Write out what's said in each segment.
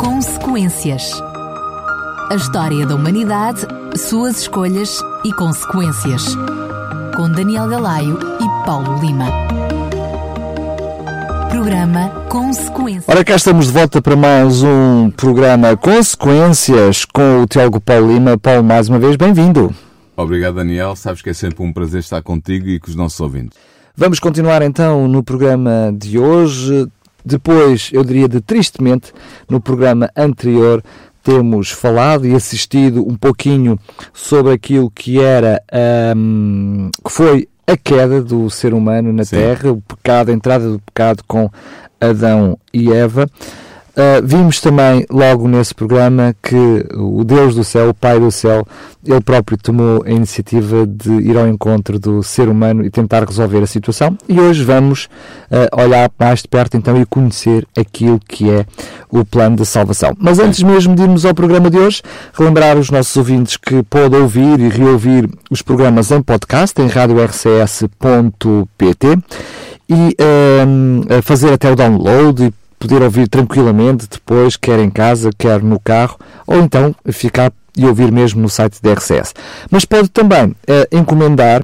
Consequências. A história da humanidade, suas escolhas e consequências. Com Daniel Galaio e Paulo Lima. Programa Consequências. Ora, cá estamos de volta para mais um programa Consequências com o Tiago Paulo Lima. Paulo, mais uma vez, bem-vindo. Obrigado, Daniel. Sabes que é sempre um prazer estar contigo e com os nossos ouvintes. Vamos continuar então no programa de hoje. Depois, eu diria de tristemente, no programa anterior temos falado e assistido um pouquinho sobre aquilo que era, um, que foi a queda do ser humano na Sim. Terra, o pecado, a entrada do pecado com Adão e Eva. Uh, vimos também logo nesse programa que o Deus do céu, o Pai do céu, ele próprio tomou a iniciativa de ir ao encontro do ser humano e tentar resolver a situação. E hoje vamos uh, olhar mais de perto então e conhecer aquilo que é o plano de salvação. Mas antes mesmo de irmos ao programa de hoje, relembrar os nossos ouvintes que podem ouvir e reouvir os programas em podcast em radiorcs.pt e uh, fazer até o download e poder ouvir tranquilamente depois, quer em casa, quer no carro, ou então ficar e ouvir mesmo no site da RCS. Mas pode também uh, encomendar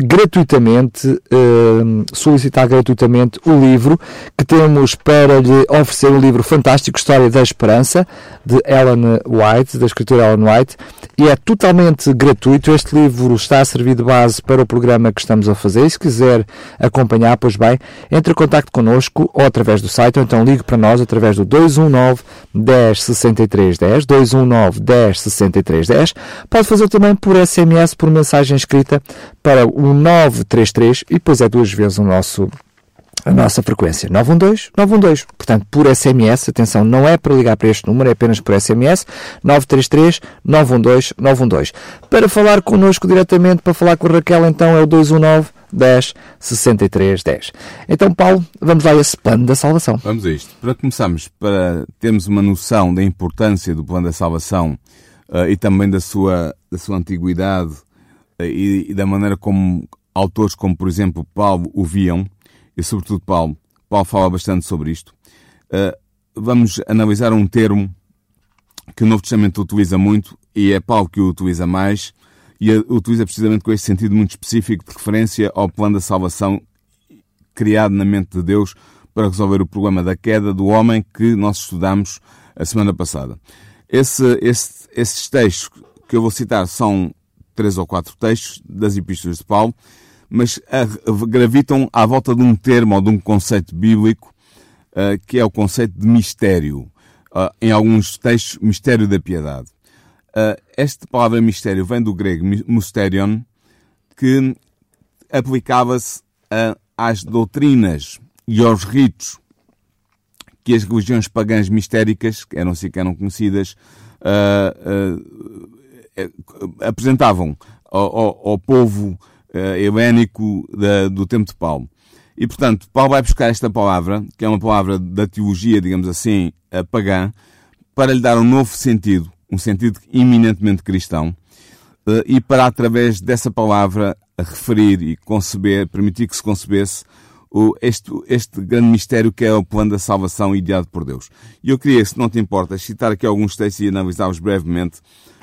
gratuitamente, uh, solicitar gratuitamente o livro que temos para lhe oferecer um livro fantástico, História da Esperança, de Ellen White, da escritora Ellen White, e é totalmente gratuito. Este livro está a servir de base para o programa que estamos a fazer. E se quiser acompanhar, pois bem, entre em contato connosco ou através do site, ou então ligue para nós através do 219 10 63 10, 219 10 63 10. Pode fazer também por SMS, por mensagem escrita para o 933 e depois é duas vezes o nosso a nossa frequência 912 912. Portanto, por SMS, atenção, não é para ligar para este número, é apenas por SMS 933 912 912. Para falar connosco diretamente, para falar com a Raquel, então é o 219 10 63 10. Então, Paulo, vamos lá a esse plano da salvação. Vamos a isto. Para começarmos, para termos uma noção da importância do plano da salvação uh, e também da sua, da sua antiguidade e, e, da maneira como autores como, por exemplo, Paulo o viam, e sobretudo Paulo, Paulo fala bastante sobre isto, uh, vamos analisar um termo que o Novo Testamento utiliza muito, e é Paulo que o utiliza mais, e utiliza precisamente com este sentido muito específico de referência ao plano da salvação criado na mente de Deus para resolver o problema da queda do homem que nós estudamos a semana passada. Esse, esse, esses textos que eu vou citar são três ou quatro textos das epístolas de Paulo, mas gravitam à volta de um termo ou de um conceito bíblico uh, que é o conceito de mistério. Uh, em alguns textos, mistério da piedade. Esta palavra mistério vem do grego mysterion, que aplicava-se às doutrinas e aos ritos que as religiões pagãs mistéricas, que eram assim que eram conhecidas, eh, apresentavam ao, ao, ao povo uh, helénico do tempo de Paulo. E, portanto, Paulo vai buscar esta palavra, que é uma palavra da teologia, digamos assim, pagã, para lhe dar um novo sentido, um sentido eminentemente cristão, uh, e para, através dessa palavra, referir e conceber, permitir que se concebesse este, este grande mistério que é o plano da salvação ideado por Deus. E eu queria, se não te importa, citar aqui alguns textos e analisá-los brevemente,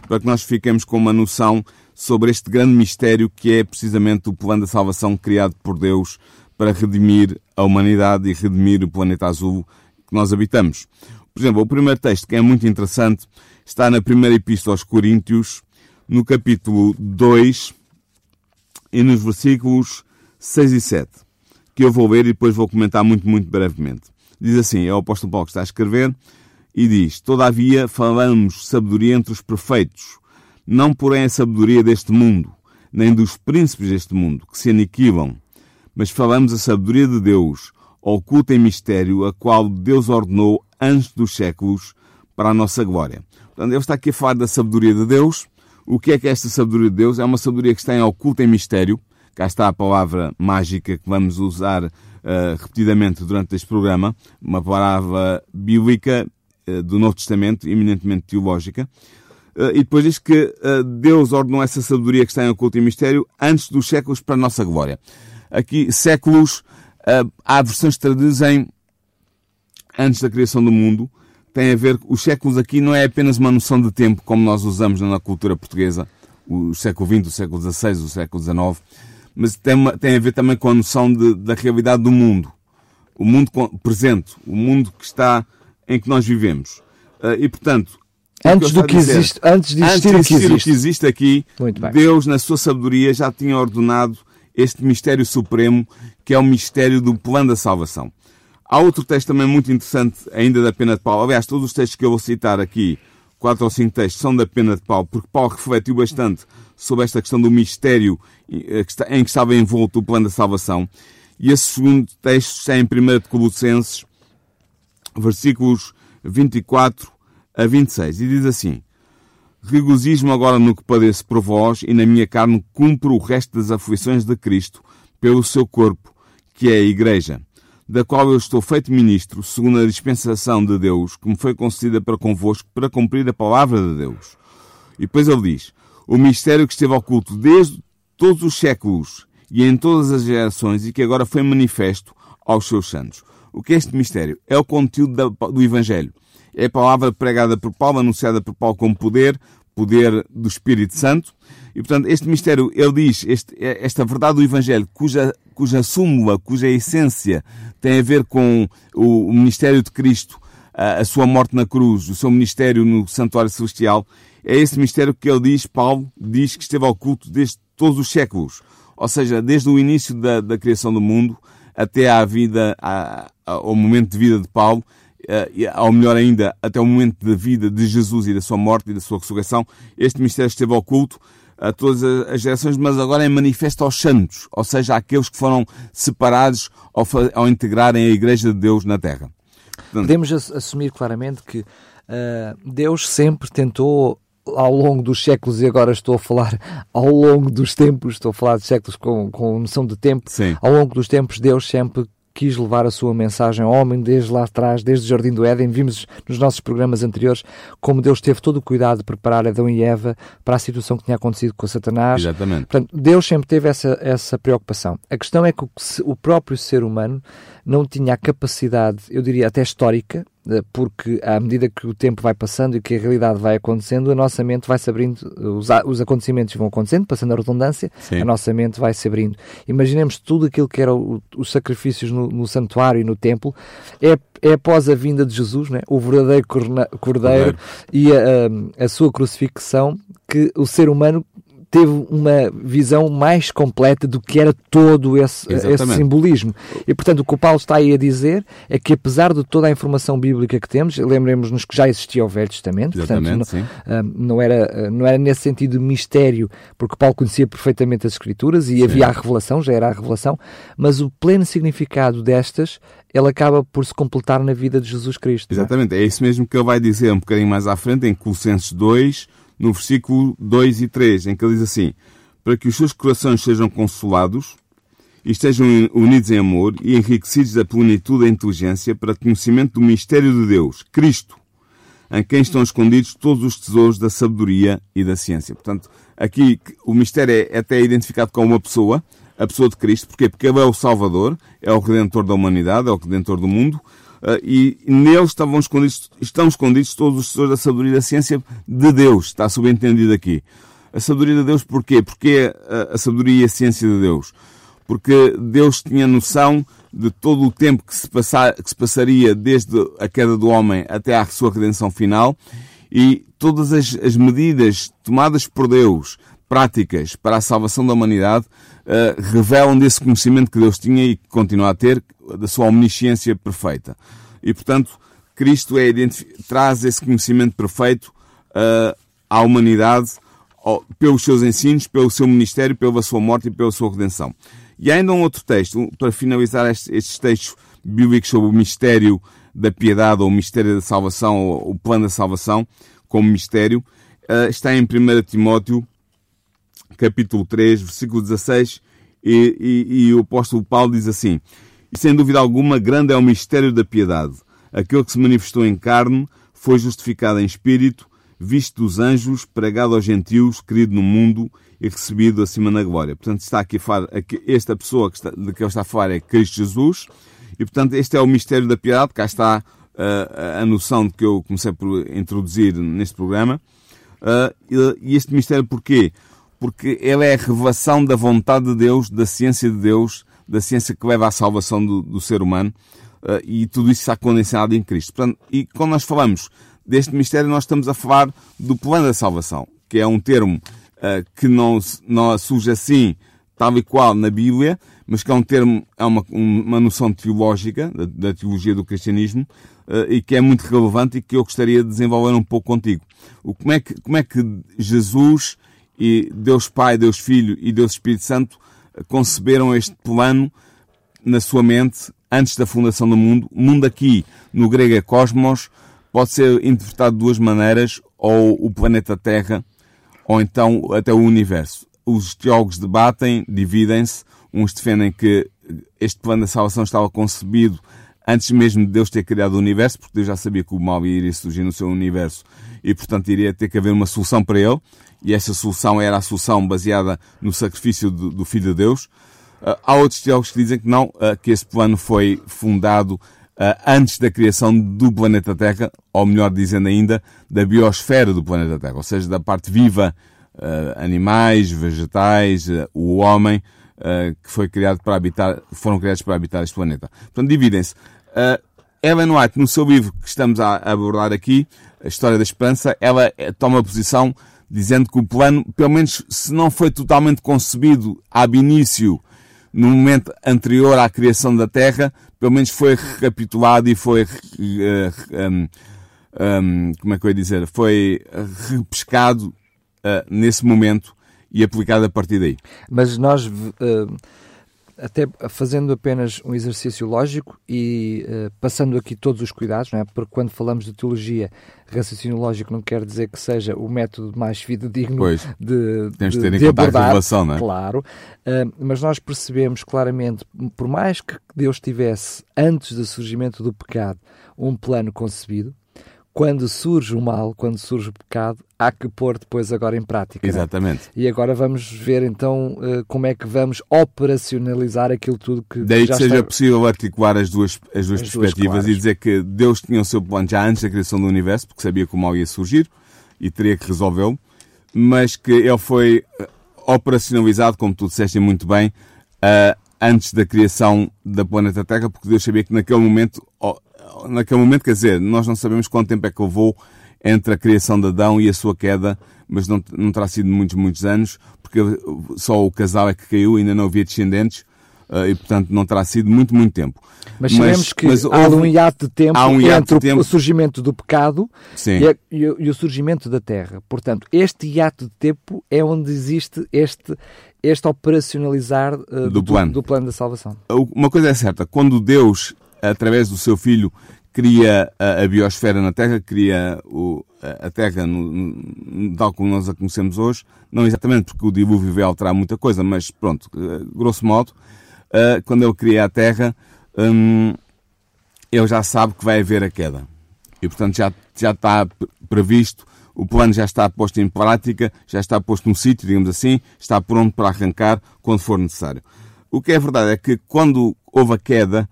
para que nós fiquemos com uma noção sobre este grande mistério que é precisamente o plano da salvação criado por Deus para redimir a humanidade e redimir o planeta azul que nós habitamos. Por exemplo, o primeiro texto, que é muito interessante, está na primeira epístola aos Coríntios, no capítulo 2 e nos versículos 6 e 7, que eu vou ler e depois vou comentar muito, muito brevemente. Diz assim, é o apóstolo Paulo que está a escrever, e diz: Todavia falamos sabedoria entre os perfeitos, não porém a sabedoria deste mundo, nem dos príncipes deste mundo, que se aniquilam, mas falamos a sabedoria de Deus, oculta em mistério, a qual Deus ordenou antes dos séculos para a nossa glória. Portanto, ele está aqui a falar da sabedoria de Deus. O que é que é esta sabedoria de Deus? É uma sabedoria que está em oculta em mistério. Cá está a palavra mágica que vamos usar uh, repetidamente durante este programa. Uma palavra bíblica do Novo Testamento, eminentemente teológica, eh, e depois diz que eh, Deus ordenou essa sabedoria que está em oculto e mistério antes dos séculos para a nossa glória. Aqui, séculos, há versões que traduzem antes da criação do mundo, tem a ver, os séculos aqui não é apenas uma noção de tempo como nós usamos na cultura portuguesa, o século XX, o século XVI, o século XIX, mas tem, uma, tem a ver também com a noção de, da realidade do mundo. O mundo presente, o mundo que está, em que nós vivemos. Uh, e, portanto, antes do que dizer, existe, antes de existir, antes de existir o que existe aqui, Deus, na sua sabedoria, já tinha ordenado este mistério supremo, que é o mistério do plano da salvação. Há outro texto também muito interessante, ainda da pena de Paulo. Aliás, todos os textos que eu vou citar aqui, quatro ou cinco textos, são da pena de Paulo, porque Paulo refletiu bastante sobre esta questão do mistério eh, em que estava envolto o plano da salvação. E esse segundo texto está em 1 de Colossenses, versículos 24 a 26, e diz assim: Regozijo-me agora no que padeço por vós, e na minha carne cumpro o resto das aflições de Cristo, pelo seu corpo, que é a Igreja, da qual eu estou feito ministro, segundo a dispensação de Deus, que me foi concedida para convosco, para cumprir a palavra de Deus. E depois ele diz: O mistério que esteve oculto desde todos os séculos e em todas as gerações, e que agora foi manifesto aos seus santos. O que é este mistério? É o conteúdo do Evangelho. É a palavra pregada por Paulo, anunciada por Paulo como poder, poder do Espírito Santo. E, portanto, este mistério, ele diz, este, esta verdade do Evangelho, cuja, cuja súmula, cuja essência tem a ver com o, o ministério de Cristo, a, a, sua morte na cruz, o seu ministério no santuário celestial, é esse mistério que ele diz, Paulo diz que esteve oculto desde todos os séculos. Ou seja, desde o início da, da criação do mundo até à vida, à, ao momento de vida de Paulo, ou melhor ainda, até o momento da vida de Jesus e da sua morte e da sua ressurreição, este mistério esteve oculto a todas as gerações, mas agora é manifesto aos santos, ou seja, àqueles que foram separados ao, ao integrarem a Igreja de Deus na Terra. Portanto, Podemos assumir claramente que uh, Deus sempre tentou ao longo dos séculos, e agora estou a falar ao longo dos tempos, estou a falar de séculos com, com noção de tempo, Sim. ao longo dos tempos Deus sempre quis levar a sua mensagem ao homem desde lá atrás, desde o Jardim do Éden. Vimos nos nossos programas anteriores como Deus teve todo o cuidado de preparar Adão e Eva para a situação que tinha acontecido com Satanás. Exatamente. Portanto, Deus sempre teve essa, essa preocupação. A questão é que o, o próprio ser humano não tinha a capacidade, eu diria até histórica, porque à medida que o tempo vai passando e que a realidade vai acontecendo, a nossa mente vai se abrindo, os, os acontecimentos vão acontecendo, passando a redundância, Sim. a nossa mente vai se abrindo. Imaginemos tudo aquilo que eram os sacrifícios no, no, santuário e no templo, é, é após a vinda de Jesus, né? o verdadeiro cordeiro, cordeiro. e a, a, a sua crucifixão, que o ser humano teve uma visão mais completa do que era todo esse, esse, simbolismo. E, portanto, o que o Paulo está aí a dizer é que, apesar de toda a informação bíblica que temos, lembremos-nos que já existia o Velho Testamento, portanto, não, ah, não, era, não era nesse sentido mistério, porque Paulo conhecia perfeitamente as Escrituras e sim. havia a revelação, já era a revelação, mas o pleno significado destas ele acaba por se completar na vida de Jesus Cristo. É? Exatamente, é? é isso mesmo que ele vai dizer um bocadinho mais à frente, em Colossenses 2, no versículo 2 e 3, em que ele diz assim: Para que os seus corações sejam consolados e estejam unidos em amor e enriquecidos da plenitude da inteligência para conhecimento do mistério de Deus, Cristo, em quem estão escondidos todos os tesouros da sabedoria e da ciência. Portanto, aqui o mistério é até identificado como uma pessoa, a pessoa de Cristo. Porquê? Porque ele é o Salvador, é o Redentor da humanidade, é o Redentor do mundo, e neles estavam escondidos, estão escondidos todos os tesouros da sabedoria da ciência de Deus. Está subentendido aqui. A sabedoria de Deus porquê? Porque a, a sabedoria e a ciência de Deus. Porque Deus tinha noção de todo o tempo que se, passar, que se passaria desde a queda do homem até à sua redenção final e todas as, as medidas tomadas por Deus, práticas para a salvação da humanidade, uh, revelam desse conhecimento que Deus tinha e que continua a ter, da sua omnisciência perfeita. E, portanto, Cristo é traz esse conhecimento perfeito uh, à humanidade pelos seus ensinos, pelo seu ministério, pela sua morte e pela sua redenção. E ainda um outro texto, para finalizar estes textos bíblicos sobre o mistério da piedade, ou o mistério da salvação, ou o plano da salvação, como mistério, uh, está em 1 Timóteo, capítulo 3, versículo 16, e, e, e o apóstolo Paulo diz assim: e sem dúvida alguma, grande é o mistério da piedade. Aquele que se manifestou em carne foi justificado em espírito, visto dos anjos, pregado aos gentios, querido no mundo e recebido acima na glória. Portanto, está aqui a falar, esta pessoa que está, de que ele está a falar é Cristo Jesus, e portanto, este é o mistério da piedade, cá está uh, a noção de que eu comecei por introduzir neste programa. Uh, e este mistério porquê? Porque ele é a revelação da vontade de Deus, da ciência de Deus, da ciência que leva à salvação do, do ser humano, uh, e tudo isso está condensado em Cristo. Portanto, e quando nós falamos deste mistério, nós estamos a falar do plano da salvação, que é um termo uh, que não, não surge assim, tal e qual na Bíblia, mas que é um termo, é uma, uma noção teológica, da, da teologia do cristianismo, uh, e que é muito relevante e que eu gostaria de desenvolver um pouco contigo. O, como, é que, como é que Jesus e Deus Pai, Deus Filho e Deus Espírito Santo conceberam este plano na sua mente antes da fundação do mundo? O mundo aqui, no grego é cosmos, pode ser interpretado de duas maneiras, ou o planeta Terra, ou então até o universo. Os teólogos debatem, dividem-se, uns defendem que este plano da salvação estava concebido antes mesmo de Deus ter criado o universo, porque Deus já sabia que o mal iria surgir no seu universo e, portanto, iria ter que haver uma solução para ele, e essa solução era a solução baseada no sacrifício do, do Filho de Deus. Uh, há outros teólogos que dizem que não, uh, que esse plano foi fundado uh, antes da criação do planeta Terra, ou melhor dizendo ainda, da biosfera do planeta Terra, ou seja, da parte viva, animais, vegetais, o homem, que foi criado para habitar, foram criados para habitar este planeta. Portanto, dividem-se. Ellen White, no seu livro que estamos a abordar aqui, A História da Esperança, ela eh, toma posição dizendo que o plano, pelo menos se não foi totalmente concebido ab início, no momento anterior à criação da Terra, pelo menos foi recapitulado e foi, uh, um, um, como é que eu ia dizer, foi repescado uh, nesse momento e aplicado a partir daí. Mas nós uh, até fazendo apenas um exercício lógico e uh, passando aqui todos os cuidados, não é? porque quando falamos de teologia, raciocínio lógico não quer dizer que seja o método mais fidedigno pois, de, temos de, de ter em de conta abordar, a revelação, não é? claro, uh, mas nós percebemos claramente, por mais que Deus tivesse, antes do surgimento do pecado, um plano concebido, quando surge o mal, quando surge o pecado, há que pôr depois agora em prática. É? Exatamente. E agora vamos ver então eh, como é que vamos operacionalizar aquilo tudo que Daí já que seja está... possível articular as duas, as duas As duas perspectivas claras. e dizer que Deus tinha o seu plano já antes da criação do universo, porque sabia que o mal ia surgir e teria que resolvê-lo, mas que ele foi eh, operacionalizado, como tu disseste muito bem, uh, antes da criação da planeta Terra, porque Deus sabia que naquele momento, naquele momento, quer dizer, nós não sabemos quanto tempo é que levou entre a criação de Adão e a sua queda, mas não, não terá sido muitos, muitos anos, porque só o casal é que caiu, ainda não havia descendentes, uh, e portanto não terá sido muito, muito tempo. Mas sabemos que mas há houve- um hiato de tempo há um hiato entre de tempo. o surgimento do pecado e, a- e o- e o surgimento da Terra. Portanto, este hiato de tempo é onde existe este, este operacionalizar eh, Do plano. do plano da salvação. Uma coisa é certa, quando Deus, através do seu Filho, cria a, biosfera na Terra, cria o- a Terra no- no- tal como nós a conhecemos hoje, não exatamente porque o dilúvio veio alterar muita coisa, mas pronto, eh, grosso modo, eh, quando ele cria a Terra, hum, ele já sabe que vai haver a queda. E, portanto, já, já está pre- previsto, o plano já está posto em prática, já está posto no sítio, digamos assim, está pronto para arrancar quando for necessário. O que é verdade é que quando houve a queda,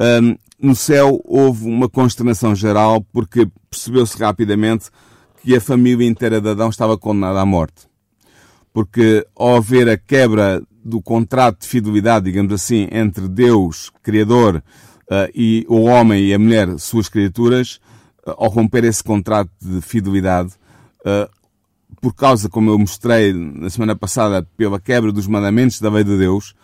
hum, no céu houve uma consternação geral porque percebeu-se rapidamente que a família inteira de Adão estava condenada à morte. Porque ao haver a quebra do contrato de fidelidade, digamos assim, entre Deus, Criador, eh, e o homem e a mulher, suas criaturas, eh, ao romper esse contrato de fidelidade, eh, por causa, como eu mostrei na semana passada, pela quebra dos mandamentos da lei de Deus,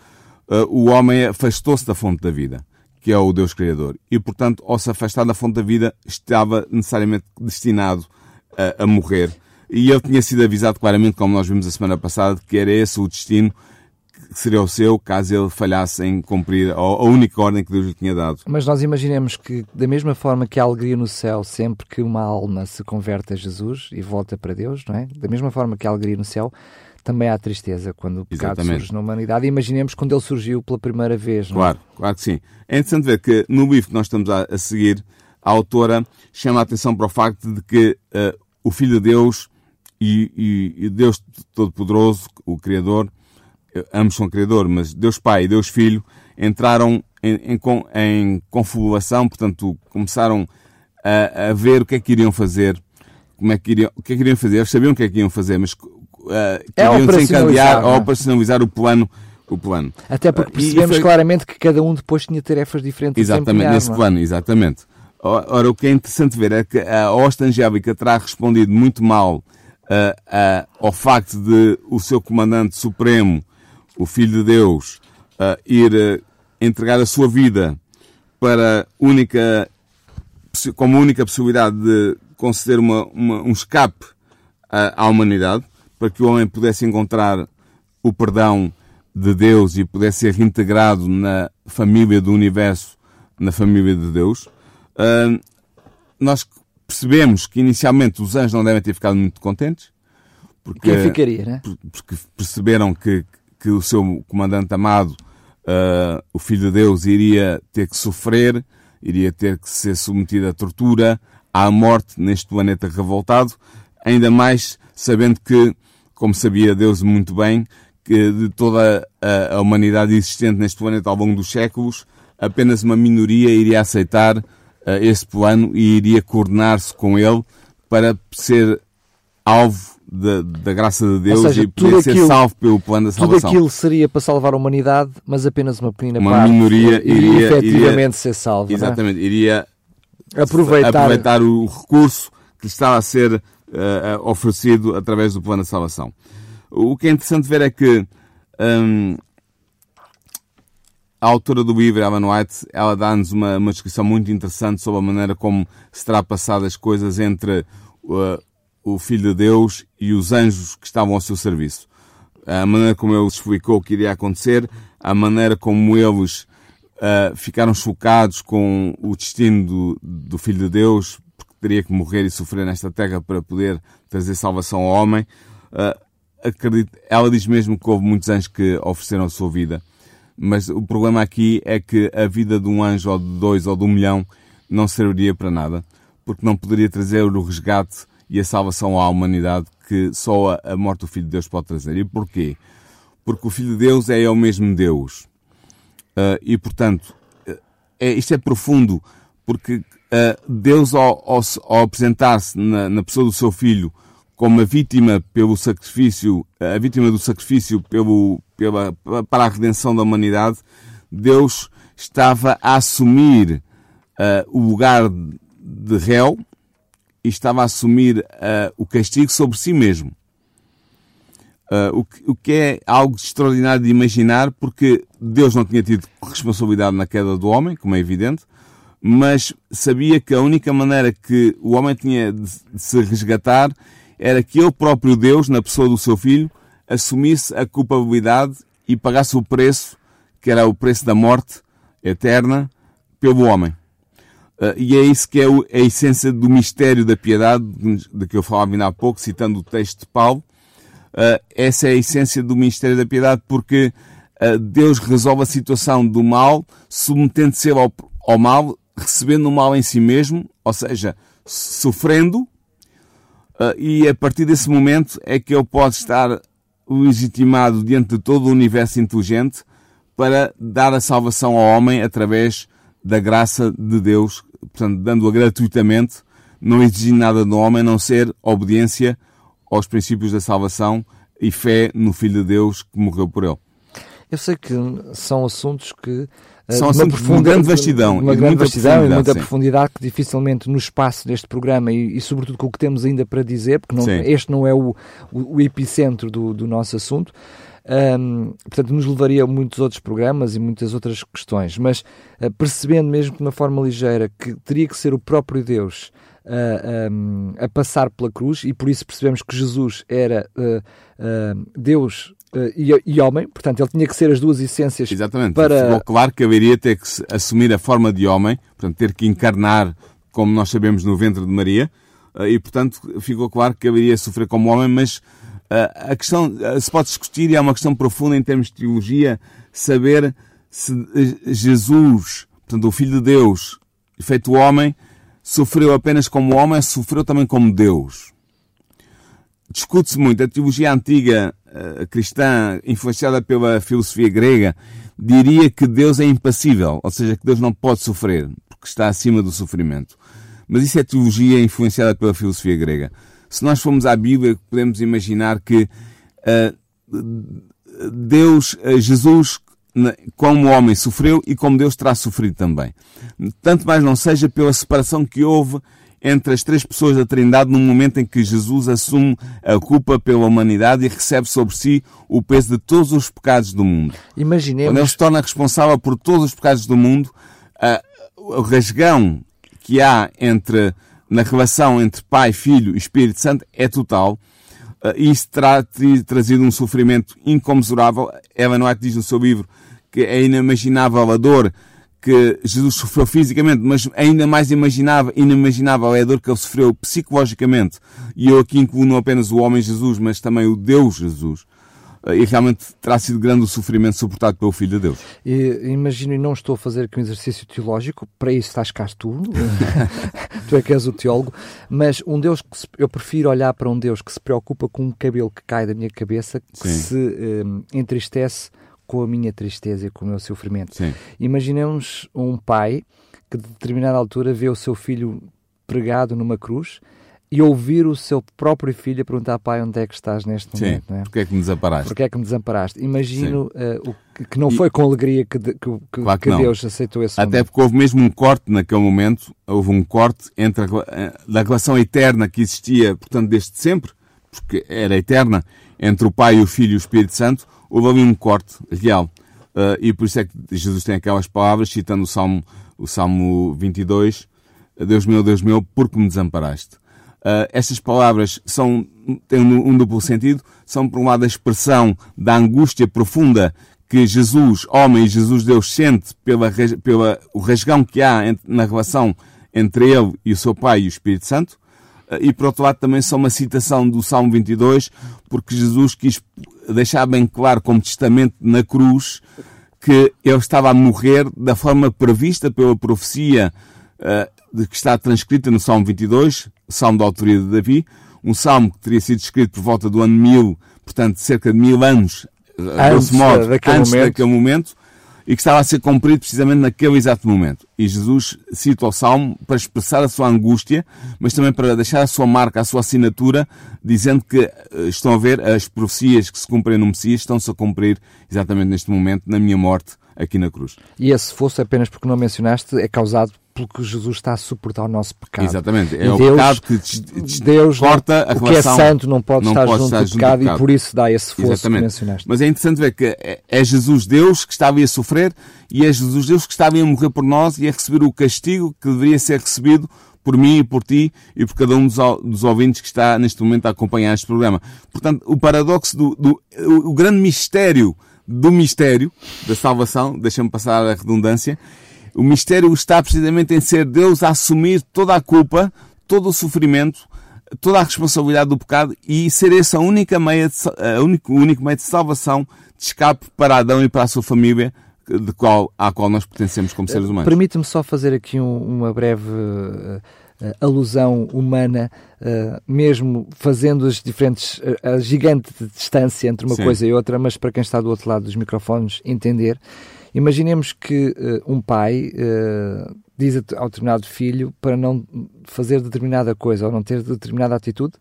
o homem afastou-se da fonte da vida, que é o Deus Criador. E, portanto, ao se afastar da fonte da vida, estava necessariamente destinado a, a morrer. E ele tinha sido avisado claramente, como nós vimos a semana passada, que era esse o destino que seria o seu caso ele falhasse em cumprir a, única ordem que Deus lhe tinha dado. Mas nós imaginemos que, da mesma forma que há alegria no céu sempre que uma alma se converte a Jesus e volta para Deus, não é? Da mesma forma que há alegria no céu, também há tristeza quando o pecado Exatamente. surge na humanidade. Imaginemos quando ele surgiu pela primeira vez, não é? Claro, claro que sim. É interessante ver que no livro que nós estamos a, a seguir, a autora chama a atenção para o facto de que eh, o Filho de Deus e, e- e Deus Todo-Poderoso, o Criador, eh, ambos são Criador, mas Deus Pai e Deus Filho entraram em, em, em confabulação, portanto, começaram a, a, ver o que é que iriam fazer, como é que iriam, o que é que iriam fazer. Eles sabiam o que é que iriam fazer, mas uh, é desencadear ou é? operacionalizar o plano o plano. Até porque percebemos foi... claramente que cada um depois tinha tarefas diferentes. Exatamente, nesse plano, exatamente. Ora, o que é interessante ver é que a hosta angélica terá respondido muito mal uh, uh, ao facto de o seu comandante supremo, o Filho de Deus, uh, ir entregar a sua vida para única, como única possibilidade de conceder uma, uma, um escape à humanidade, para que o homem pudesse encontrar o perdão de Deus e pudesse ser reintegrado na família do universo, na família de Deus. Uh, nós percebemos que inicialmente os anjos não devem ter ficado muito contentes. Porque, Quem ficaria, né? Porque perceberam que, que o seu comandante amado, uh, o Filho de Deus, iria ter que sofrer, iria ter que ser submetido à tortura, à morte neste planeta revoltado, ainda mais sabendo que, como sabia Deus muito bem, que de toda a, humanidade existente neste planeta ao longo dos séculos, apenas uma minoria iria aceitar uh, esse plano e iria coordenar-se com ele para ser alvo da, da graça de Deus seja, e poder ser aquilo, salvo pelo plano da salvação. Tudo aquilo seria para salvar a humanidade, mas apenas uma pequena uma parte minoria iria, efetivamente iria, ser salva. É? Exatamente, é? iria aproveitar, aproveitar o recurso que estava a ser uh, oferecido através do plano da salvação. O que é interessante ver é que um, a autora do livro, Ellen White, ela dá-nos uma, uma, descrição muito interessante sobre a maneira como se terá passado as coisas entre uh, o Filho de Deus e os anjos que estavam ao seu serviço. A maneira como ele explicou o que iria acontecer, a maneira como eles uh, ficaram chocados com o destino do, do Filho de Deus, teria que morrer e sofrer nesta terra para poder trazer salvação ao homem. Uh, acredito, ela diz mesmo que houve muitos anjos que ofereceram a sua vida mas o problema aqui é que a vida de um anjo ou de dois ou de um milhão não serviria para nada, porque não poderia trazer o resgate e a salvação à humanidade que só a morte do Filho de Deus pode trazer. E porquê? Porque o Filho de Deus é o mesmo Deus. Uh, e, portanto, é, isto é profundo, porque Deus, ao, ao, ao apresentar-se na, na pessoa do seu Filho como a vítima pelo sacrifício, a vítima do sacrifício pelo, pela, para a redenção da humanidade, Deus estava a assumir uh, o lugar de réu e estava a assumir uh, o castigo sobre si mesmo. Uh, o, que, o, que, é algo extraordinário de imaginar, porque Deus não tinha tido responsabilidade na queda do homem, como é evidente, mas sabia que a única maneira que o homem tinha de, se resgatar era que ele próprio Deus, na pessoa do seu filho, assumisse a culpabilidade e pagasse o preço, que era o preço da morte eterna, pelo homem. Uh, e é isso que é a essência do mistério da piedade, de que eu falava ainda há pouco, citando o texto de Paulo. Uh, essa é a essência do mistério da piedade, porque uh, Deus resolve a situação do mal, submetendo-se ao, ao mal, recebendo o mal em si mesmo, ou seja, sofrendo, Uh, e a partir desse momento é que ele pode estar legitimado diante de todo o universo inteligente para dar a salvação ao homem através da graça de Deus, portanto, dando-a gratuitamente, não exigindo nada do homem, a não ser obediência aos princípios da salvação e fé no Filho de Deus que morreu por ele. Eu sei que são assuntos que são uma, uma grande vastidão. Uma grande vastidão e muita sim. profundidade que dificilmente no espaço deste programa e, e, sobretudo com o que temos ainda para dizer, porque não, este não é o, o, o epicentro do, do, nosso assunto, um, portanto nos levaria a muitos outros programas e muitas outras questões, mas uh, percebendo mesmo de uma forma ligeira que teria que ser o próprio Deus uh, um, a passar pela cruz e por isso percebemos que Jesus era uh, Deus e, e, homem, portanto ele tinha que ser as duas essências Exatamente. para... Ficou claro que haveria ter que assumir a forma de homem, portanto ter que encarnar, como nós sabemos, no ventre de Maria, uh, e portanto ficou claro que haveria sofrer como homem, mas uh, a questão se pode discutir, e é uma questão profunda em termos de teologia, saber se Jesus, portanto o Filho de Deus, feito homem, sofreu apenas como homem, sofreu também como Deus. Discute-se muito. A teologia antiga cristã, influenciada pela filosofia grega, diria que Deus é impassível, ou seja, que Deus não pode sofrer, porque está acima do sofrimento. mas isso é teologia influenciada pela filosofia grega. Se nós formos à Bíblia, podemos imaginar que uh, Deus, uh, Jesus, como homem sofreu e como Deus terá sofrido também. Tanto mais não seja pela separação que houve entre as três pessoas da Trindade no momento em que Jesus assume a culpa pela humanidade e recebe sobre si o peso de todos os pecados do mundo. Imaginemos... Quando ele se torna responsável por todos os pecados do mundo, o rasgão que há entre, na relação entre Pai, Filho e Espírito Santo é total. E isso terá trazido um sofrimento incomensurável. Ellen White diz no seu livro que é inimaginável a dor que Jesus sofreu fisicamente, mas ainda mais imaginável, inimaginável é a dor que ele sofreu psicologicamente. E eu aqui incluo não apenas o homem Jesus, mas também o Deus Jesus. E realmente terá sido grande o sofrimento suportado pelo Filho de Deus. E, imagino, e não estou a fazer aqui um exercício teológico, para isso estás cá tu, tu é que és o teólogo, mas um Deus que se, eu prefiro olhar para um Deus que se preocupa com um cabelo que cai da minha cabeça, que Sim. se um, entristece com a minha tristeza e com o meu sofrimento. Sim. Imaginemos um pai que, de determinada altura, vê o seu filho pregado numa cruz e ouvir o seu próprio filho a perguntar, pai, onde é que estás neste Sim. momento? Não é? Porquê é que me desamparaste? Porquê é que me desamparaste? Imagino uh, o, que não foi com alegria que, de, que, que, claro que, que Deus aceitou esse Até porque houve mesmo um corte naquele momento, houve um corte entre a, da relação eterna que existia, portanto, desde sempre, porque era eterna, entre o Pai, o Filho e o Espírito Santo, houve ali um corte real. Uh, e por isso é que Jesus tem aquelas palavras, citando o Salmo, o Salmo 22, Deus meu, Deus meu, por que me desamparaste? Uh, estas palavras são, têm um, um duplo sentido, são por um lado a expressão da angústia profunda que Jesus, homem Jesus Deus, sente pela, pela o rasgão que há na relação entre ele e o seu Pai e o Espírito Santo, e por outro lado também são uma citação do Salmo 22, porque Jesus quis deixar bem claro como testamento na cruz que ele estava a morrer da forma prevista pela profecia uh, que está transcrita no Salmo 22, Salmo da autoria de Davi, um salmo que teria sido escrito por volta do ano 1000, portanto cerca de mil anos, antes, modo, daquele, antes momento. daquele momento, e que estava a ser cumprido precisamente naquele exato momento. E Jesus cita o Salmo para expressar a sua angústia, mas também para deixar a sua marca, a sua assinatura, dizendo que eh, estão a ver as profecias que se cumprem no Messias estão-se a cumprir exatamente neste momento, na minha morte, aqui na cruz. E esse fosse apenas porque não mencionaste, é causado pelo que Jesus está a suportar o nosso pecado. Exatamente. É e o Deus, pecado que Deus corta a relação. O que é santo não pode não estar pode junto estar do pecado, pecado, e por isso dá esse fosso Exatamente. que mencionaste. Mas é interessante ver que é, é Jesus Deus que estava a sofrer e é Jesus Deus que estava a morrer por nós e a receber o castigo que deveria ser recebido por mim e por ti e por cada um dos, ouvintes que está neste momento a acompanhar este programa. Portanto, o paradoxo do, do o grande mistério do mistério da salvação, deixa-me passar a redundância, o mistério está precisamente em ser Deus a assumir toda a culpa, todo o sofrimento, toda a responsabilidade do pecado e ser esse a única meia de, a único, o único meio de salvação, de escape para Adão e para a sua família, de qual, à qual nós pertencemos como seres humanos. Permite-me só fazer aqui um, uma breve uh, alusão humana, uh, mesmo fazendo as diferentes, a gigante distância entre uma Sim. coisa e outra, mas para quem está do outro lado dos microfones entender. Imaginemos que um pai diz ao determinado filho para não fazer determinada coisa ou não ter determinada atitude,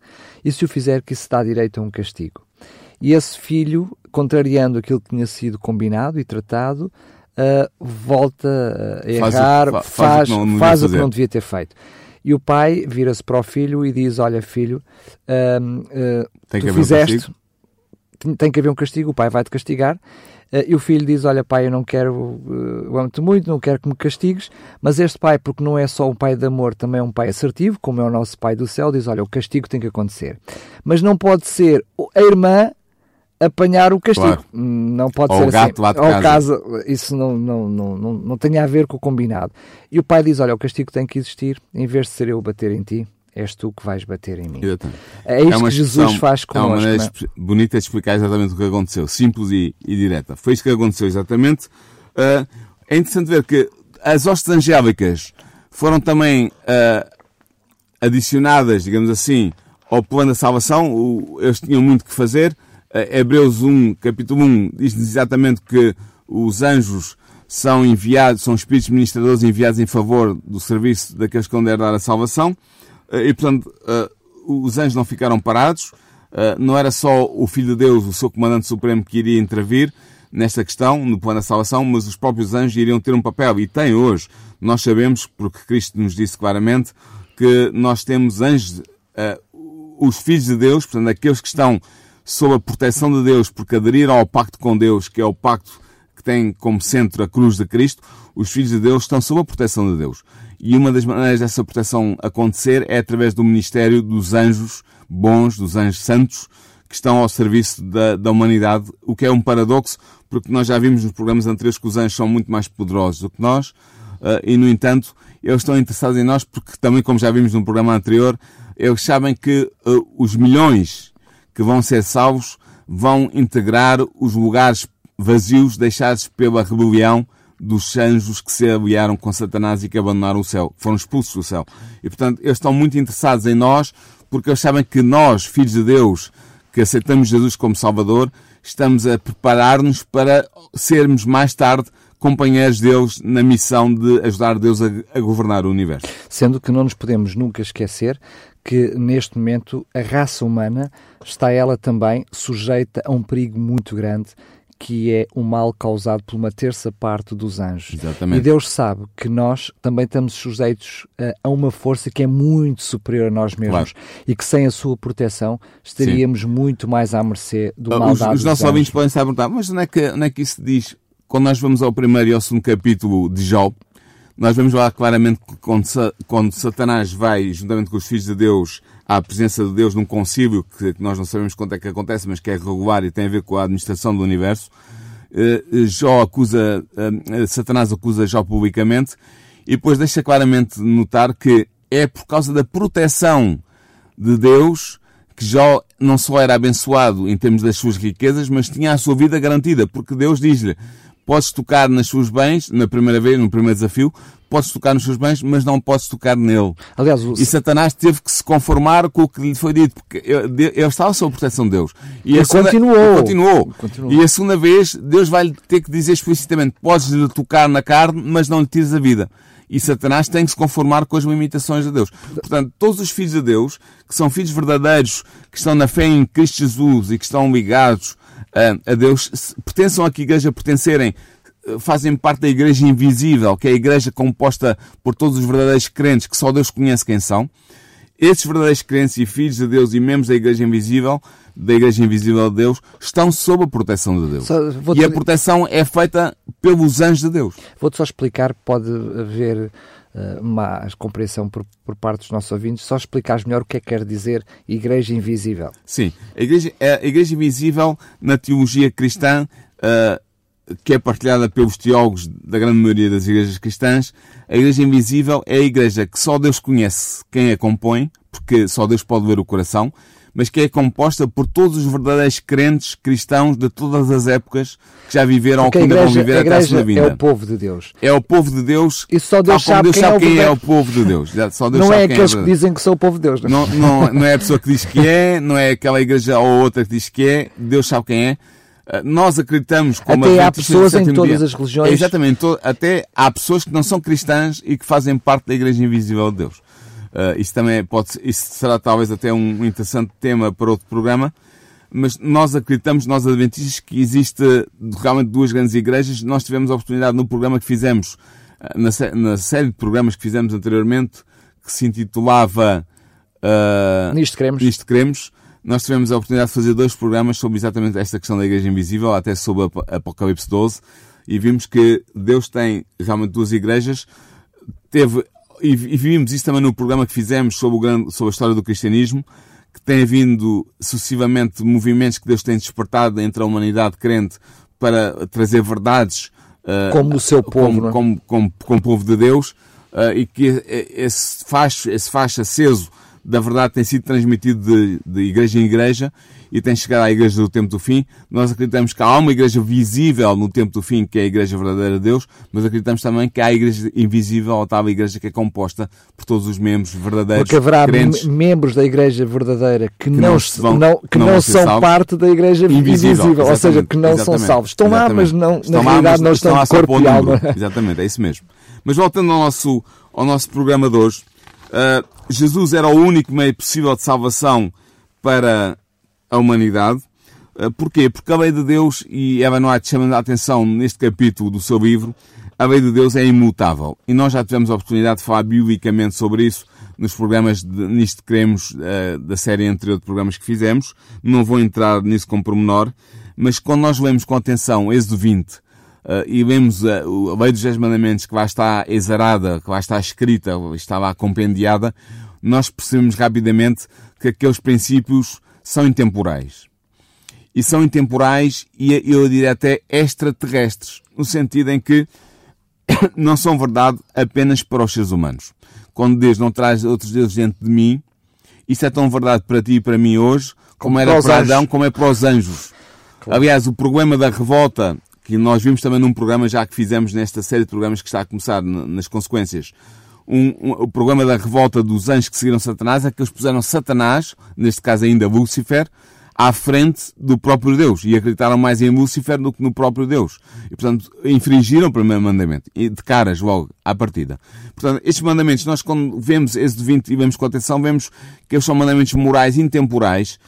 e se o fizer, que se dá direito a um castigo. E esse filho, contrariando aquilo que tinha sido combinado e tratado, uh, volta a errar, faz, faz, faz, faz o que não devia ter feito. E o pai vira-se para o filho e diz: Olha, filho, tu fizeste, tem que haver um castigo, o pai vai te castigar Uh, e o filho diz: Olha, pai, eu não quero, uh, eu amo-te muito, não quero que me castigues. Mas este pai, porque não é só um pai de amor, também é um pai assertivo, como é o nosso pai do céu, diz: Olha, o castigo tem que acontecer. Mas não pode ser a irmã apanhar o castigo. Claro. Não pode Ou ser o gato assim. Lá de casa. isso não, não, não, não, não tem a ver com o combinado. E o pai diz: Olha, o castigo tem que existir, em vez de ser eu bater em ti, és tu que vais bater em mim. É isto é que Jesus faz connosco. É uma maneira é? bonita de explicar exatamente o que aconteceu, simples e, e direta. Foi isto que aconteceu exatamente. Uh, é interessante ver que as hostes angélicas foram também uh, adicionadas, digamos assim, ao plano da salvação. O, eles tinham muito que fazer. Uh, Hebreus 1, capítulo 1, diz-nos exatamente que os anjos são enviados, são espíritos ministradores enviados em favor do serviço daqueles que vão dar a salvação. E, portanto, os anjos não ficaram parados. Não era só o Filho de Deus, o seu comandante supremo, que iria intervir nesta questão, no plano da salvação, mas os próprios anjos iriam ter um papel, e têm hoje. Nós sabemos, porque Cristo nos disse claramente, que nós temos anjos, os filhos de Deus, portanto, aqueles que estão sob a proteção de Deus, porque aderiram ao pacto com Deus, que é o pacto que tem como centro a cruz de Cristo, os filhos de Deus estão sob a proteção de Deus. E uma das maneiras dessa proteção acontecer é através do ministério dos anjos bons, dos anjos santos, que estão ao serviço da, da humanidade, o que é um paradoxo, porque nós já vimos nos programas anteriores que os anjos são muito mais poderosos do que nós, uh, e no entanto, eles estão interessados em nós porque também, como já vimos no programa anterior, eles sabem que uh, os milhões que vão ser salvos vão integrar os lugares vazios deixados pela rebelião dos anjos que se aliaram com Satanás e que abandonaram o céu, foram expulsos do céu. E portanto, eles estão muito interessados em nós porque eles sabem que nós, filhos de Deus, que aceitamos Jesus como Salvador, estamos a preparar-nos para sermos mais tarde companheiros deles na missão de ajudar Deus a, a, governar o universo. Sendo que não nos podemos nunca esquecer que neste momento a raça humana está ela também sujeita a um perigo muito grande que é o mal causado por uma terça parte dos anjos. Exatamente. E Deus sabe que nós também estamos sujeitos a, a uma força que é muito superior a nós mesmos claro. e que sem a sua proteção estaríamos Sim. muito mais à mercê do mal os, os nossos ouvintes podem estar a perguntar, mas onde é, que, onde é que isso diz? Quando nós vamos ao primeiro e ao segundo capítulo de Jó, nós vemos lá claramente que quando, quando Satanás vai, juntamente com os filhos de Deus, à presença de Deus num concílio, que, que nós não sabemos quanto é que acontece, mas que é regular e tem a ver com a administração do universo, eh, Jó acusa, eh, Satanás acusa Jó publicamente e depois deixa claramente notar que é por causa da proteção de Deus que Jó não só era abençoado em termos das suas riquezas, mas tinha a sua vida garantida, porque Deus diz-lhe podes tocar nas suas bens, na primeira vez, no primeiro desafio, podes tocar nos seus bens, mas não podes tocar nele. Aliás, o... E Satanás teve que se conformar com o que lhe foi dito, porque ele estava sob proteção de Deus. E, e segunda... continuou. continuou. continuou. E a segunda vez, Deus vai lhe ter que dizer explicitamente: podes lhe tocar na carne, mas não lhe tires a vida. E Satanás tem que se conformar com as limitações de Deus. Portanto, todos os filhos de Deus, que são filhos verdadeiros, que estão na fé em Cristo Jesus e que estão ligados a Deus, pertençam a que igreja pertencerem, eh, fazem parte da igreja invisível, que é a igreja composta por todos os verdadeiros crentes, que só Deus conhece quem são. Esses verdadeiros crentes e filhos de Deus e membros da igreja invisível, da igreja invisível de Deus, estão sob a proteção de Deus. E a proteção é feita pelos anjos de Deus. Vou-te só explicar, pode haver uh, compreensão por, por, parte dos nossos ouvintes, só explicares melhor o que é que quer dizer igreja invisível. Sim, a igreja, a igreja invisível na teologia cristã, uh, que é partilhada pelos teólogos da grande maioria das igrejas cristãs, a igreja invisível é a igreja que só Deus conhece quem a compõe, porque só Deus pode ver o coração, mas que é composta por todos os verdadeiros crentes cristãos de todas as épocas que já viveram Porque ou que ainda vão viver até a sua vida. É o povo de Deus. É o povo de Deus. E só Deus sabe, Deus quem, sabe é, quem é, o povo de Deus. Só Deus não é aqueles é que dizem que são o povo de Deus. Não, não, não é a pessoa que diz que é, não é aquela igreja ou outra que diz que é. Deus sabe quem é. Ah, nós acreditamos como Até há pessoas em todas as religiões. É, exatamente. Até há pessoas que não são cristãs e que fazem parte da Igreja Invisível de Deus. Uh, isso também pode, isso será talvez até um interessante tema para outro programa mas nós acreditamos, nós adventistas, que existe realmente duas grandes igrejas. Nós tivemos a oportunidade no programa que fizemos, eh, na, na série de programas que fizemos anteriormente, que se intitulava uh, Nisto Queremos. Nisto Queremos. Nós tivemos a oportunidade de fazer dois programas sobre exatamente esta questão da Igreja Invisível, até sobre Apocalipse 12, e vimos que Deus tem realmente duas igrejas. Teve, e, e vimos isso também no programa que fizemos sobre, o grande, sobre a história do cristianismo, que tem havido sucessivamente movimentos que Deus tem despertado entre a humanidade crente para trazer verdades uh, como o seu povo, como, é? como, como, como, povo de Deus uh, e que esse facho, esse facho aceso da verdade tem sido transmitido de, de igreja em igreja e tem chegado à igreja do tempo do fim. Nós acreditamos que há uma igreja visível no tempo do fim, que é a igreja verdadeira de Deus, mas acreditamos também que há a igreja invisível, a tal igreja que é composta por todos os membros verdadeiros. Porque haverá crentes, membros da igreja verdadeira que, não, não vão, não, que não, não são salvos. parte da igreja invisível, invisível ou seja, que não exatamente, são salvos. Estão lá, mas não, estão na lá, realidade não estão, estão corpo e alma. Exatamente, é isso mesmo. Mas voltando ao nosso, ao nosso programa de hoje, uh, Jesus era o único meio possível de salvação para a humanidade. Uh, porquê? Porque a lei de Deus, e Evan White chama a atenção neste capítulo do seu livro, a lei de Deus é imutável. E nós já tivemos a oportunidade de falar biblicamente sobre isso nos programas de, nisto que queremos uh, da série anterior de programas que fizemos. Não vou entrar nisso com pormenor, mas quando nós lemos com atenção Êxodo 20, uh, e vemos a lei dos dez mandamentos que lá está exarada, que lá está escrita, está compendiada, nós percebemos rapidamente que aqueles princípios são intemporais. E são intemporais e eu diria até extraterrestres, no sentido em que não são verdade apenas para os seres humanos. Quando Deus não traz outros deuses dentro de mim, isso é tão verdade para ti e para mim hoje, como, como era para, Adão, como é para os anjos. Claro. Aliás, o problema da revolta que nós vimos também num programa já que fizemos nesta série de programas que está a começar nas consequências. Um, um, o problema da revolta dos anjos que seguiram Satanás é que eles puseram Satanás, neste caso ainda Lúcifer, à frente do próprio Deus e acreditaram mais em Lúcifer do que no próprio Deus. E, portanto, infringiram o primeiro mandamento, de caras logo à partida. Portanto, estes mandamentos, nós quando vemos de 20 e vemos com atenção, vemos que eles são mandamentos morais intemporais,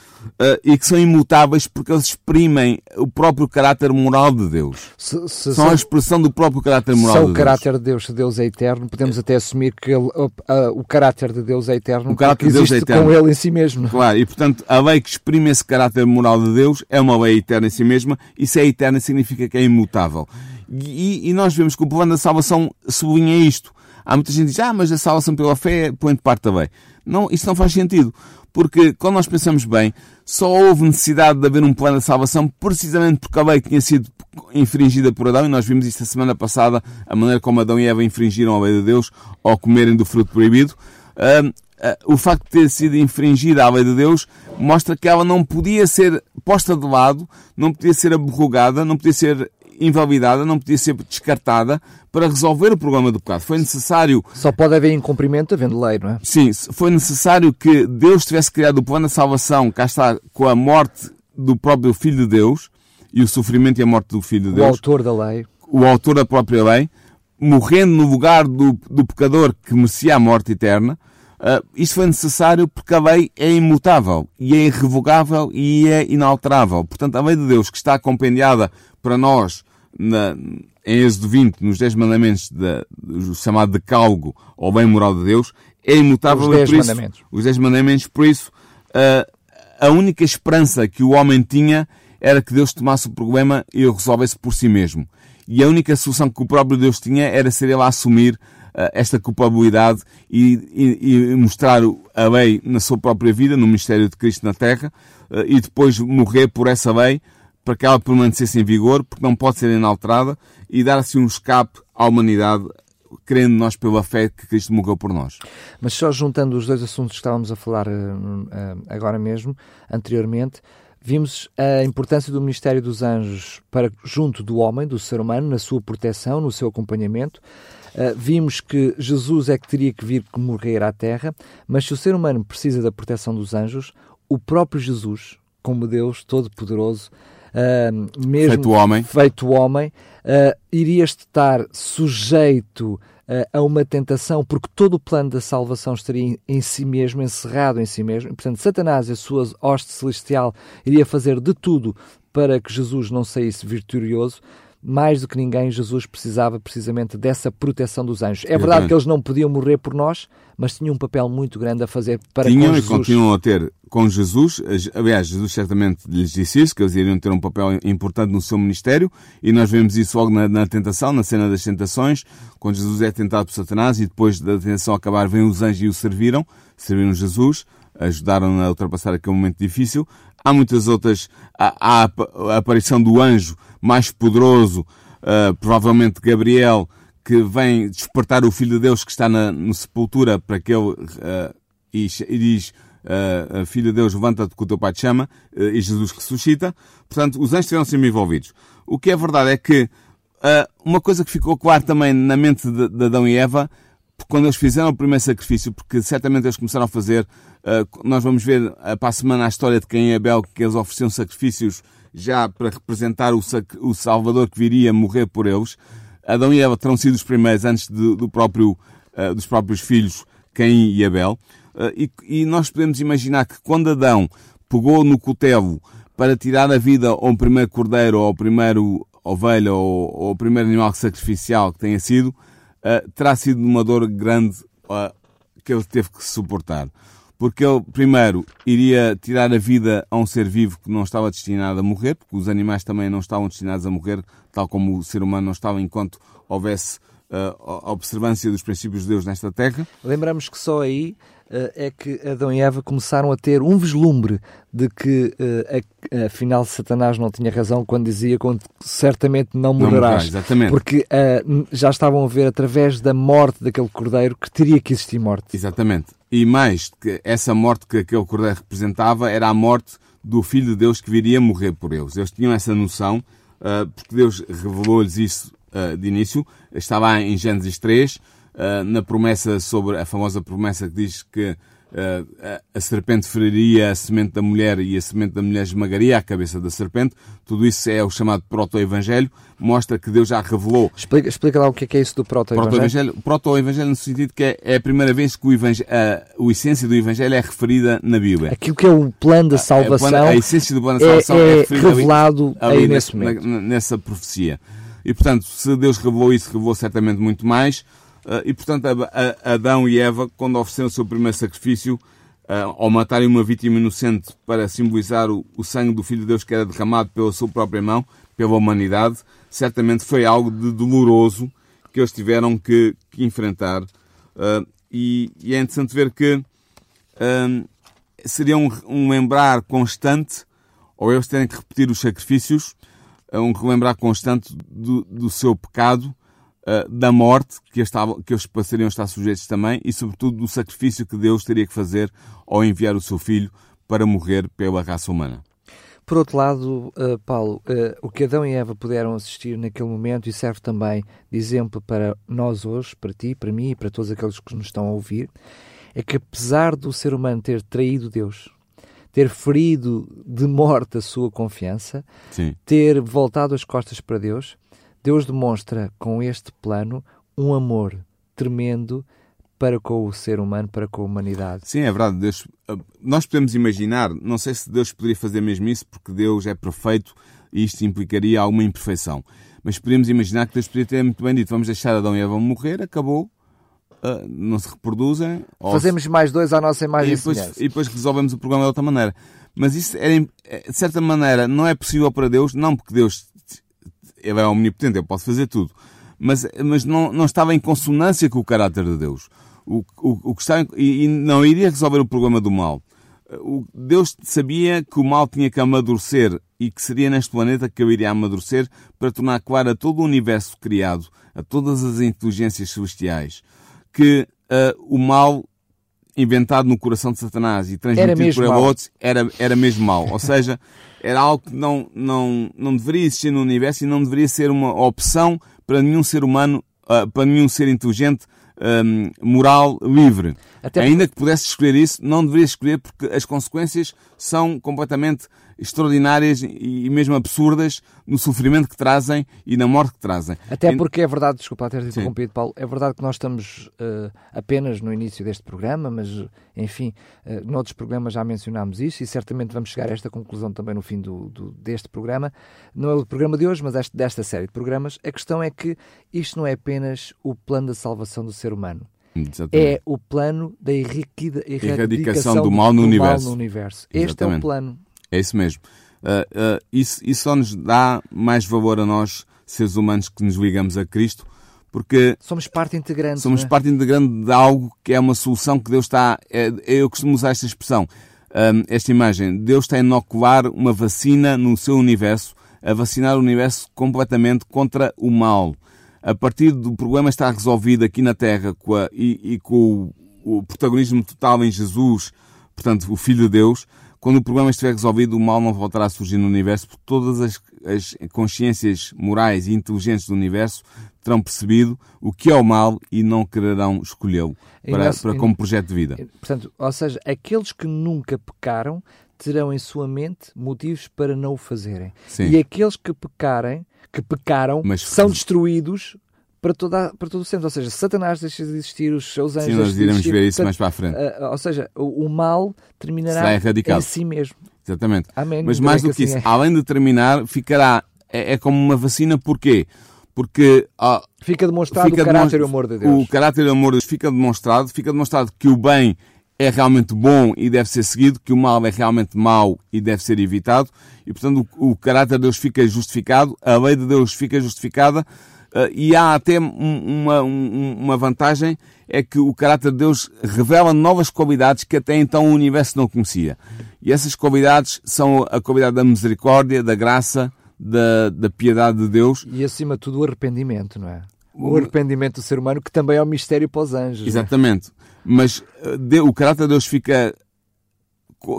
e que são imutáveis porque eles exprimem o próprio caráter moral de Deus. Se, se, são se, a expressão do próprio caráter moral de Deus. Se o caráter de Deus, se Deus é eterno, podemos até assumir que ele, uh, uh, o caráter de Deus é eterno o caráter de Deus é eterno. com ele em si mesmo. Claro, e portanto a lei que exprime esse caráter moral de Deus é uma lei eterna em si mesma e se é eterna significa que é imutável. E, e nós vemos que o plano da salvação sublinha isto. Há muita gente que diz, ah, mas a salvação pela fé põe de parte também. Não, isso não faz sentido. Porque, quando nós pensamos bem, só houve necessidade de haver um plano de salvação precisamente porque a lei tinha sido infringida por Adão, e nós vimos isto a semana passada, a maneira como Adão e Eva infringiram a lei de Deus ao comerem do fruto proibido. Uh, uh, o facto de ter sido infringida a lei de Deus mostra que ela não podia ser posta de lado, não podia ser abrogada, não podia ser invalidada, não podia ser descartada para resolver o problema do pecado. Foi necessário. Só pode haver incumprimento havendo lei, não é? Sim, foi necessário que Deus tivesse criado o plano da salvação, cá está, com a morte do próprio Filho de Deus e o sofrimento e a morte do Filho de Deus. O autor da lei. O autor da própria lei, morrendo no lugar do, do pecador que merecia a morte eterna. Uh, isto foi necessário porque a lei é imutável e é irrevogável e é inalterável. Portanto, a lei de Deus que está compendiada para nós na, em Êxodo 20, nos 10 mandamentos da, do chamado decálogo ou bem moral de Deus, é imutável. Os 10 mandamentos. Os 10 mandamentos, por isso, uh, a única esperança que o homem tinha era que Deus tomasse o problema e o resolvesse por si mesmo. E a única solução que o próprio Deus tinha era ser ele a assumir uh, esta culpabilidade e, e, e, mostrar a lei na sua própria vida, no mistério de Cristo na Terra, uh, e depois morrer por essa lei para que ela permanecesse em vigor, porque não pode ser inalterada, e dar assim um escape à humanidade, crendo nós pela fé que Cristo morreu por nós. Mas só juntando os dois assuntos que estávamos a falar uh, uh, agora mesmo, anteriormente, vimos a importância do ministério dos anjos para junto do homem, do ser humano, na sua proteção, no seu acompanhamento. Uh, vimos que Jesus é que teria que vir morrer à terra, mas se o ser humano precisa da proteção dos anjos, o próprio Jesus, como Deus Todo-Poderoso, uh, mesmo feito homem, feito homem uh, iria estar sujeito uh, a uma tentação, porque todo o plano da salvação estaria em, em, si mesmo, encerrado em si mesmo. Portanto, Satanás e a sua hoste celestial iria fazer de tudo para que Jesus não saísse vitorioso mais do que ninguém, Jesus precisava precisamente dessa proteção dos anjos. É verdade que eles não podiam morrer por nós, mas tinham um papel muito grande a fazer para tinham e continuam a ter com Jesus. Aliás, Jesus certamente lhes disse isso, que eles iriam ter um papel importante no seu ministério, e nós vemos isso logo na, na tentação, na cena das tentações, quando Jesus é tentado por Satanás, e depois da tentação acabar, vêm os anjos e o serviram, serviram Jesus, ajudaram a ultrapassar aquele momento difícil. Há muitas outras. Há, há a aparição do anjo mais poderoso, uh, provavelmente Gabriel, que vem despertar o Filho de Deus que está na, na sepultura para que ele uh, e, e diz uh, filho de Deus, levanta-te que o teu pai te chama, uh, e Jesus ressuscita. Portanto, os anjos estiveram sempre envolvidos. O que é verdade é que uma coisa que ficou claro também na mente de, de, Adão e Eva, quando eles fizeram o primeiro sacrifício, porque certamente eles começaram a fazer, nós vamos ver para a semana a história de quem é Abel, que eles ofereciam sacrifícios já para representar o, o Salvador que viria morrer por eles. Adão e Eva terão sido os primeiros antes de, do próprio, dos próprios filhos Caim e Abel. Ah, e, e nós podemos imaginar que quando Adão pegou no cutelo para tirar a vida ao primeiro cordeiro, ou ao primeiro ovelha, ou, ou ao primeiro animal sacrificial que tenha sido, uh, terá sido uma dor grande uh, que ele teve que suportar. Porque ele, primeiro, iria tirar a vida a um ser vivo que não estava destinado a morrer, porque os animais também não estavam destinados a morrer, tal como o ser humano não estava enquanto houvesse uh, a observância dos princípios de Deus nesta terra. Lembramos que só aí uh, é que Adão e Eva começaram a ter um vislumbre de que uh, afinal Satanás não tinha razão quando dizia que certamente não morrerás. Não exatamente. Porque já estavam a ver através da morte daquele cordeiro que teria que existir morte. Exatamente. E mais, que essa morte que aquele cordeiro representava era a morte do Filho de Deus que viria morrer por eles. Eles tinham essa noção, porque Deus revelou-lhes isso uh, de início, estava em Gênesis 3, uh, eh, na promessa sobre a famosa promessa que diz que a serpente feriria a semente da mulher e a semente da mulher esmagaria a cabeça da serpente. Tudo isso é o chamado proto-evangelho, mostra que Deus já revelou. Explica, explica lá o que é, que é isso do proto-evangelho. Proto-evangelho no sentido que é, é, a primeira vez que o evangelho, a, a essência do evangelho é referida na Bíblia. Aquilo que é o plano da salvação, a, a, essência do plano da salvação é, é, é revelado ali, ali nesse, nesse nessa profecia. E, portanto, se Deus revelou isso, revelou certamente muito mais. Uh, e, portanto, Adão e Eva, quando ofereceram o seu primeiro sacrifício, uh, ao matarem uma vítima inocente para simbolizar o, sangue do Filho de Deus que era derramado pela sua própria mão, pela humanidade, certamente foi algo de doloroso que eles tiveram que, que enfrentar. Uh, e, e, é interessante ver que seria um, um lembrar constante, ou eles terem que repetir os sacrifícios, um relembrar constante do, do seu pecado, uh, da morte que, estava, que eles passariam a estar sujeitos também e, sobretudo, do sacrifício que Deus teria que fazer ao enviar o seu filho para morrer pela raça humana. Por outro lado, uh, Paulo, uh, o que Adão e Eva puderam assistir naquele momento e serve também de exemplo para nós hoje, para ti, para mim e para todos aqueles que nos estão a ouvir, é que apesar do ser humano ter traído Deus, ter ferido de morte a sua confiança, Sim. ter voltado as costas para Deus, Deus demonstra com este plano um amor tremendo para com o ser humano, para com a humanidade. Sim, é verdade. Deus, eh, nós podemos imaginar, não sei se Deus poderia fazer mesmo isso, porque Deus é perfeito e isto implicaria alguma imperfeição. Mas podemos imaginar que Deus poderia ter muito bem dito: vamos deixar Adão e Eva morrer, acabou, uh, não se reproduzem. Fazemos se... mais dois à nossa imagem e depois, e depois resolvemos o problema de outra maneira. Mas isso, era, de certa maneira, não é possível para Deus, não porque Deus ele é omnipotente, ele pode fazer tudo, mas, mas não, não estava em consonância com o caráter de Deus. O, o, o que está, e, e não iria resolver o problema do mal. O, Deus sabia que o mal tinha que amadurecer e que seria neste planeta que ele iria amadurecer para tornar claro a todo o universo criado, a todas as inteligências celestiais, que uh, o mal inventado no coração de Satanás e transmitido por outros era, era mesmo mal. Ou seja, era algo que não, não, não deveria existir no universo e não deveria ser uma opção para nenhum ser humano, uh, para nenhum ser inteligente, um, moral, livre. Até Ainda que pudesse escolher isso, não deveria escolher porque as consequências são completamente extraordinárias e mesmo absurdas no sofrimento que trazem e na morte que trazem. Até porque é verdade, desculpa ter interrompido, Paulo, é verdade que nós estamos uh, apenas no início deste programa, mas enfim, uh, noutros programas já mencionámos isso e certamente vamos chegar a esta conclusão também no fim do, do deste programa. Não é o programa de hoje, mas este, desta série de programas. A questão é que isto não é apenas o plano da salvação do ser humano. Exatamente. É o plano da erradicação, erradicação do, mal no, do universo. Mal no universo. Este é o plano. É isso mesmo. Uh, uh, isso, isso só nos dá mais valor a nós, seres humanos, que nos ligamos a Cristo, porque somos parte integrante. Somos é? parte integrante de algo que é uma solução que Deus está. É, eu costumo usar esta expressão, um, esta imagem. Deus está a inocular uma vacina no seu universo, a vacinar o universo completamente contra o mal. A partir do problema estar resolvido aqui na Terra com a, e, e, com o, o protagonismo total em Jesus, portanto, o Filho de Deus, quando o problema estiver resolvido, o mal não voltará a surgir no universo, porque todas as, as consciências morais e inteligentes do universo terão percebido o que é o mal e não quererão escolhê-lo para, para, como projeto de vida. Portanto, ou seja, aqueles que nunca pecaram terão em sua mente motivos para não o fazerem. Sim. E aqueles que pecarem, que pecaram, Mas, são destruídos para, toda, para todo o centro. Ou seja, Satanás deixa de existir, os seus anjos. Sim, nós iremos ver isso mais para a frente. Uh, ou seja, o, o mal terminará em si mesmo. Exatamente. Amém. Mas mais do que, que assim isso, é. além de terminar, ficará. É, é, como uma vacina, porquê? Porque uh, fica demonstrado fica o caráter e o amor de Deus. O caráter e o amor de Deus fica demonstrado, fica demonstrado que o bem é realmente bom e deve ser seguido, que o mal é realmente mau e deve ser evitado, e portanto o, o caráter de Deus fica justificado, a lei de Deus fica justificada, uh, e há até uma, uma vantagem, é que o caráter de Deus revela novas qualidades que até então o universo não conhecia. E essas qualidades são a qualidade da misericórdia, da graça, da, da piedade de Deus. E acima de tudo o arrependimento, não é? O arrependimento do ser humano, que também é um mistério para os anjos. É? Exatamente. Mas uh, o caráter de Deus fica.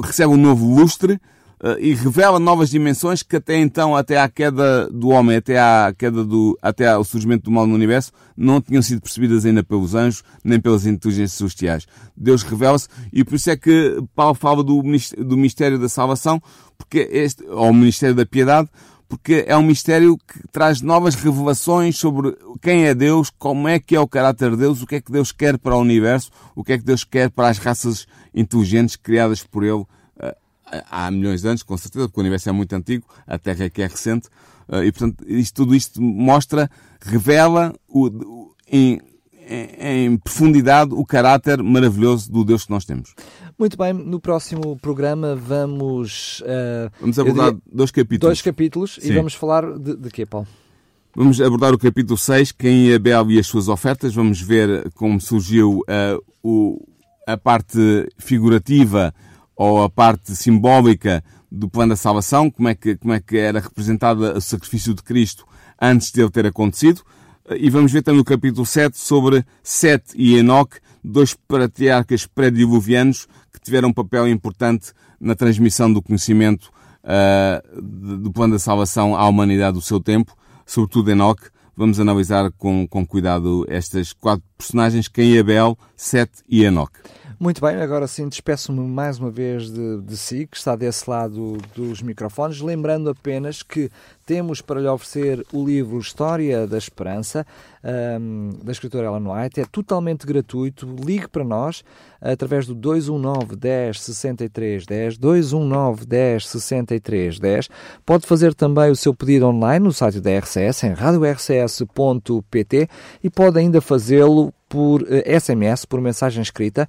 recebe um novo lustre uh, e revela novas dimensões que até então, até à queda do homem, até à queda do. até ao surgimento do mal no universo, não tinham sido percebidas ainda pelos anjos, nem pelas inteligências celestiais. Deus revela-se e por isso é que Paulo fala do, do mistério da salvação, porque este, ou o ministério da piedade, porque é um mistério que traz novas revelações sobre quem é Deus, como é que é o caráter de Deus, o que é que Deus quer para o universo, o que é que Deus quer para as raças inteligentes criadas por Ele uh, há milhões de anos, com certeza, porque o universo é muito antigo, a Terra é que é recente, uh, e portanto isto, tudo isto mostra, revela o, o, em, em, profundidade o caráter maravilhoso do Deus que nós temos. Muito bem, no próximo programa vamos. Uh, vamos abordar diria, dois capítulos. Dois capítulos Sim. e vamos falar de, de quê, Paulo? Vamos abordar o capítulo 6, quem é Abel e as suas ofertas. Vamos ver como surgiu uh, o, a parte figurativa ou a parte simbólica do plano da salvação, como é que, como é que era representado o sacrifício de Cristo antes de ele ter acontecido. E vamos ver também no capítulo 7 sobre Sete e Enoque, dois patriarcas pré-diluvianos que tiveram um papel importante na transmissão do conhecimento uh, do plano da salvação à humanidade do seu tempo, sobretudo Enoque. Vamos analisar com, com cuidado estas quatro personagens, Caim e Abel, Sete e Enoque. Muito bem, agora sim despeço-me mais uma vez de, de si, que está desse lado dos microfones, lembrando apenas que temos para lhe oferecer o livro História da Esperança, um, da escritora Ellen White. É totalmente gratuito. Ligue para nós através do 219 10 63 10, 219 10 63 10. Pode fazer também o seu pedido online no site da RCS, em radiorcs.pt e pode ainda fazê-lo por SMS, eh, por mensagem escrita,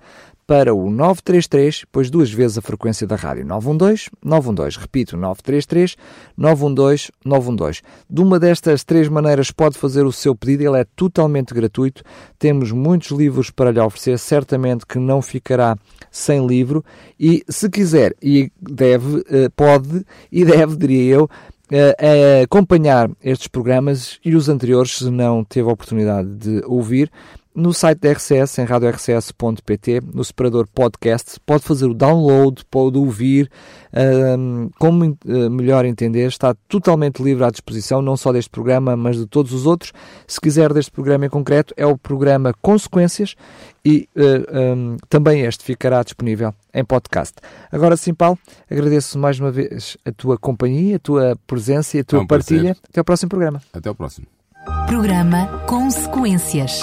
para o 933, depois duas vezes a frequência da rádio 912 912. Repito, 933 912 912. De uma destas três maneiras pode fazer o seu pedido, ele é totalmente gratuito. Temos muitos livros para lhe oferecer, certamente que não ficará sem livro e se quiser e deve, eh, pode e deve, diria eu, eh, acompanhar estes programas e os anteriores, se não teve a oportunidade de ouvir, no site da RCS, em radiorcs.pt, no separador podcast, pode fazer o download, pode ouvir, um, como uh, melhor entender, está totalmente livre à disposição, não só deste programa, mas de todos os outros. Se quiser deste programa em concreto, é o programa Consequências e uh, um, também este ficará disponível em podcast. Agora sim, Paulo, agradeço mais uma vez a tua companhia, a tua presença e a tua é um partilha. Prazer. Até ao próximo programa. Até ao próximo. Programa Consequências.